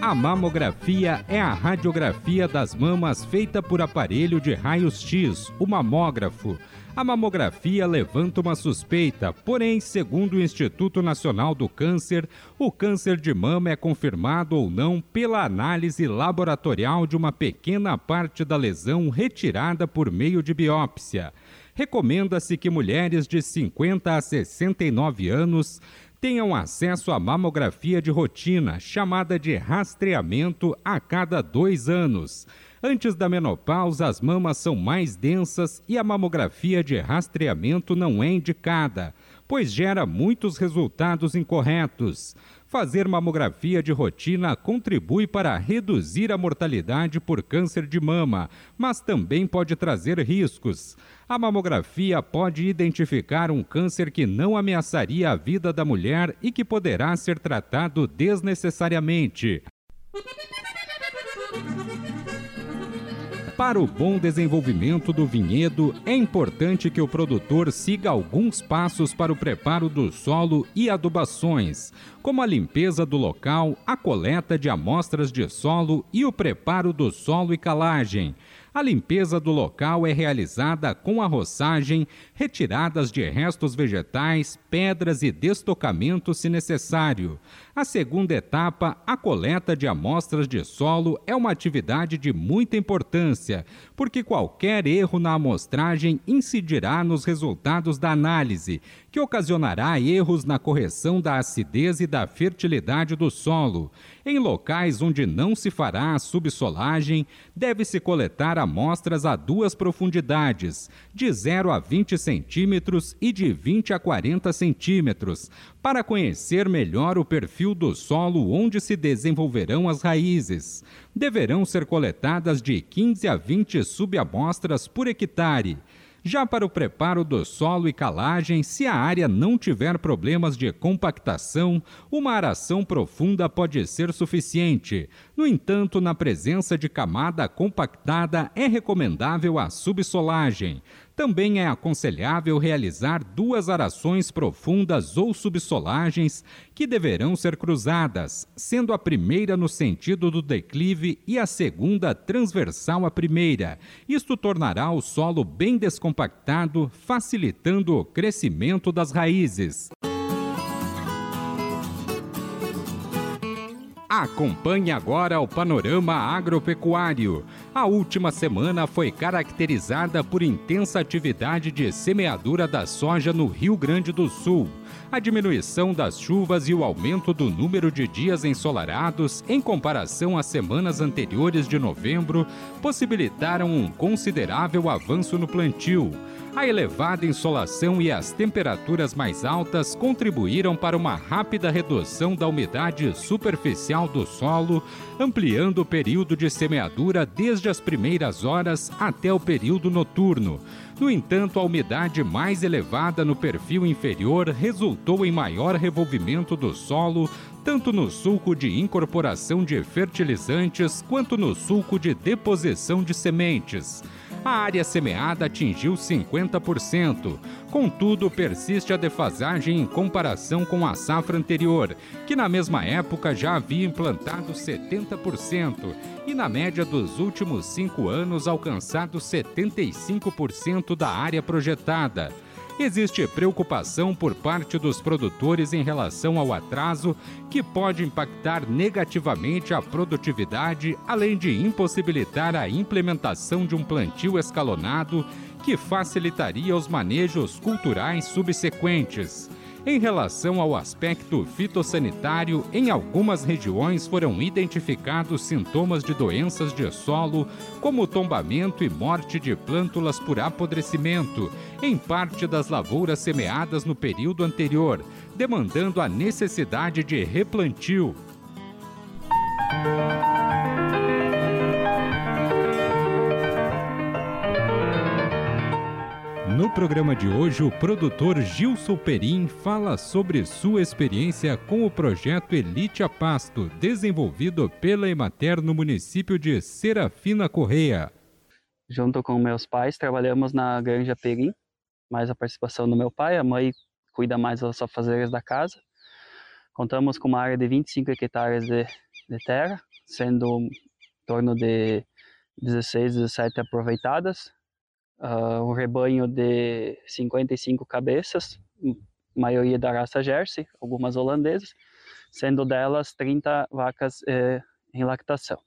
A mamografia é a radiografia das mamas feita por aparelho de raios-x, o mamógrafo a mamografia levanta uma suspeita, porém, segundo o Instituto Nacional do Câncer, o câncer de mama é confirmado ou não pela análise laboratorial de uma pequena parte da lesão retirada por meio de biópsia. Recomenda-se que mulheres de 50 a 69 anos tenham acesso à mamografia de rotina, chamada de rastreamento, a cada dois anos. Antes da menopausa, as mamas são mais densas e a mamografia de rastreamento não é indicada, pois gera muitos resultados incorretos. Fazer mamografia de rotina contribui para reduzir a mortalidade por câncer de mama, mas também pode trazer riscos. A mamografia pode identificar um câncer que não ameaçaria a vida da mulher e que poderá ser tratado desnecessariamente. Para o bom desenvolvimento do vinhedo, é importante que o produtor siga alguns passos para o preparo do solo e adubações, como a limpeza do local, a coleta de amostras de solo e o preparo do solo e calagem. A limpeza do local é realizada com a roçagem, retiradas de restos vegetais, pedras e destocamento se necessário. A segunda etapa, a coleta de amostras de solo, é uma atividade de muita importância, porque qualquer erro na amostragem incidirá nos resultados da análise, que ocasionará erros na correção da acidez e da fertilidade do solo. Em locais onde não se fará a subsolagem, deve-se coletar amostras a duas profundidades, de 0 a 20 centímetros e de 20 a 40 centímetros, para conhecer melhor o perfil do solo onde se desenvolverão as raízes. Deverão ser coletadas de 15 a 20 subamostras por hectare. Já para o preparo do solo e calagem, se a área não tiver problemas de compactação, uma aração profunda pode ser suficiente. No entanto, na presença de camada compactada, é recomendável a subsolagem. Também é aconselhável realizar duas arações profundas ou subsolagens que deverão ser cruzadas, sendo a primeira no sentido do declive e a segunda transversal à primeira. Isto tornará o solo bem descompactado, facilitando o crescimento das raízes. Acompanhe agora o panorama agropecuário. A última semana foi caracterizada por intensa atividade de semeadura da soja no Rio Grande do Sul. A diminuição das chuvas e o aumento do número de dias ensolarados em comparação às semanas anteriores de novembro possibilitaram um considerável avanço no plantio. A elevada insolação e as temperaturas mais altas contribuíram para uma rápida redução da umidade superficial do solo, ampliando o período de semeadura desde as primeiras horas até o período noturno. No entanto, a umidade mais elevada no perfil inferior resultou em maior revolvimento do solo, tanto no sulco de incorporação de fertilizantes quanto no sulco de deposição de sementes a área semeada atingiu 50%. Contudo, persiste a defasagem em comparação com a safra anterior, que na mesma época já havia implantado 70%, e na média dos últimos cinco anos alcançado 75% da área projetada. Existe preocupação por parte dos produtores em relação ao atraso, que pode impactar negativamente a produtividade, além de impossibilitar a implementação de um plantio escalonado que facilitaria os manejos culturais subsequentes. Em relação ao aspecto fitossanitário, em algumas regiões foram identificados sintomas de doenças de solo, como tombamento e morte de plântulas por apodrecimento, em parte das lavouras semeadas no período anterior, demandando a necessidade de replantio. No programa de hoje, o produtor Gilson Perim fala sobre sua experiência com o projeto Elite a Pasto, desenvolvido pela Emater no município de Serafina Correia. Junto com meus pais, trabalhamos na Granja Perim, mais a participação do meu pai, a mãe cuida mais das afazeres da casa. Contamos com uma área de 25 hectares de, de terra, sendo em torno de 16, 17 aproveitadas, uh, um rebanho de 55 cabeças, maioria da raça Jersey, algumas holandesas, sendo delas 30 vacas eh, em lactação,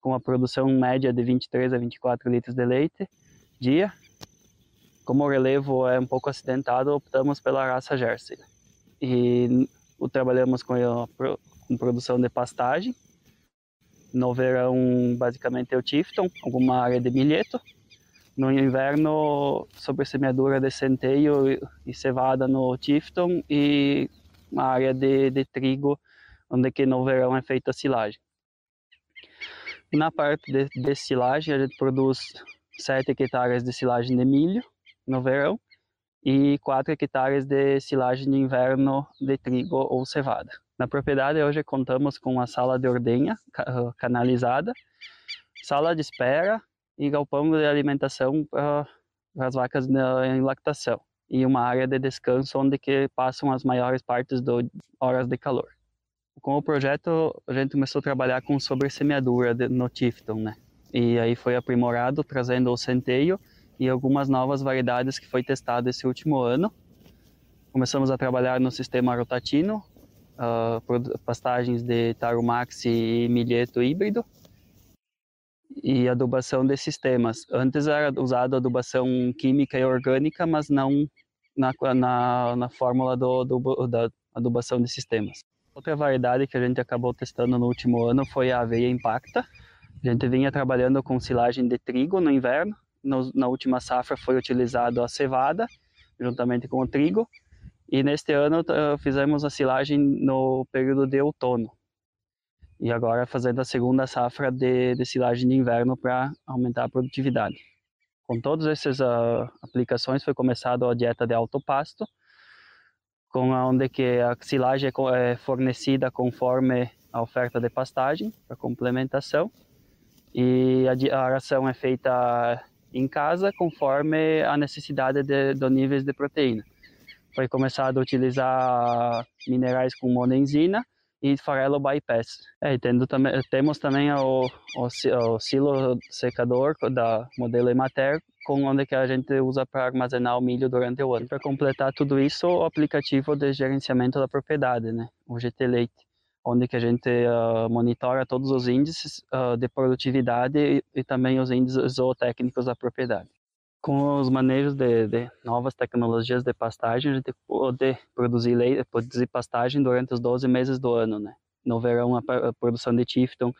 com uma produção média de 23 a 24 litros de leite dia. Como o relevo é um pouco acidentado, optamos pela raça Jersey. E o, trabalhamos com, a, com produção de pastagem. No verão, basicamente, é o Tifton, alguma área de milheto, no inverno, sobre semeadura de centeio e cevada no Tifton e uma área de, de trigo, onde que no verão é feita a silagem. Na parte de, de silagem, a gente produz 7 hectares de silagem de milho no verão e 4 hectares de silagem de inverno de trigo ou cevada. Na propriedade hoje contamos com uma sala de ordenha canalizada, sala de espera, e galpão de alimentação para as vacas em lactação e uma área de descanso onde que passam as maiores partes das horas de calor. Com o projeto a gente começou a trabalhar com sobressemeadura no Tifton, né? E aí foi aprimorado trazendo o centeio e algumas novas variedades que foi testado esse último ano. Começamos a trabalhar no sistema rotatino, uh, pastagens de tarumax e milheto híbrido e adubação de sistemas. Antes era usado adubação química e orgânica, mas não na, na, na fórmula do, do, da adubação de sistemas. Outra variedade que a gente acabou testando no último ano foi a aveia impacta. A gente vinha trabalhando com silagem de trigo no inverno. No, na última safra foi utilizado a cevada, juntamente com o trigo. E neste ano uh, fizemos a silagem no período de outono e agora fazendo a segunda safra de, de silagem de inverno para aumentar a produtividade. Com todas essas uh, aplicações foi começado a dieta de alto pasto, com onde que a silagem é, é fornecida conforme a oferta de pastagem para complementação e a, a ração é feita em casa conforme a necessidade de, de níveis de proteína. Foi começado a utilizar minerais com monenzina e farelo bypass. É, tendo também, temos também o, o, o silo secador da modelo Emater, com onde que a gente usa para armazenar o milho durante o ano. Para completar tudo isso, o aplicativo de gerenciamento da propriedade, né? o GT Leite, onde que a gente uh, monitora todos os índices uh, de produtividade e, e também os índices zootécnicos da propriedade com os manejos de, de, novas tecnologias de pastagem, a gente pode produzir leite, produzir pastagem durante os 12 meses do ano, né? No verão, a, produção de Tifton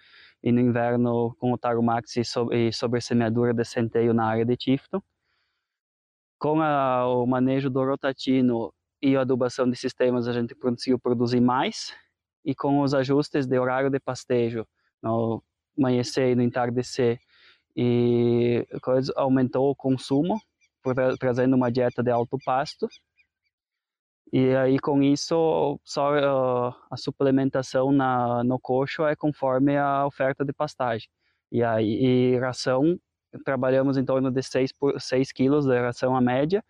e no inverno, com o Tarumax e, e sobressemeadura de centeio na área de Tifton. Com a, o manejo do rotatino e a adubação de sistemas, a gente conseguiu produzir mais. E com os ajustes de horário de pastejo, no amanhecer e no entardecer, e coisa, aumentou o consumo, trazendo uma dieta de alto pasto. E aí com isso só uh, a suplementação na, no coxo é conforme a oferta de pastagem. E aí e ração, trabalhamos em torno de 6, por, 6 quilos de ração a média,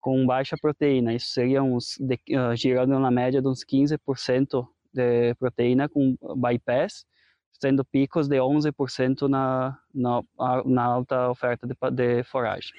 com baixa proteína. Isso seria uns, de, uh, girando na média de uns 15% de proteína com bypass tendo picos de 11% na, na, na alta oferta de, de foragem.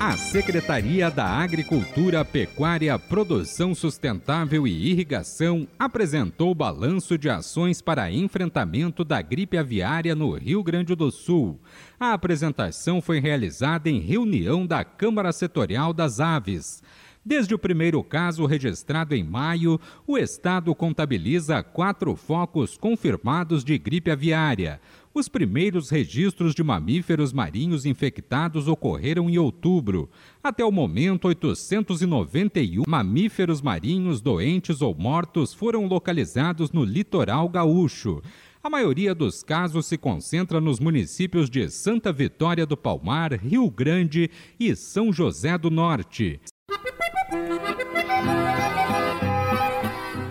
A Secretaria da Agricultura, Pecuária, Produção Sustentável e Irrigação apresentou balanço de ações para enfrentamento da gripe aviária no Rio Grande do Sul. A apresentação foi realizada em reunião da Câmara Setorial das Aves. Desde o primeiro caso registrado em maio, o estado contabiliza quatro focos confirmados de gripe aviária. Os primeiros registros de mamíferos marinhos infectados ocorreram em outubro. Até o momento, 891 mamíferos marinhos doentes ou mortos foram localizados no litoral gaúcho. A maioria dos casos se concentra nos municípios de Santa Vitória do Palmar, Rio Grande e São José do Norte.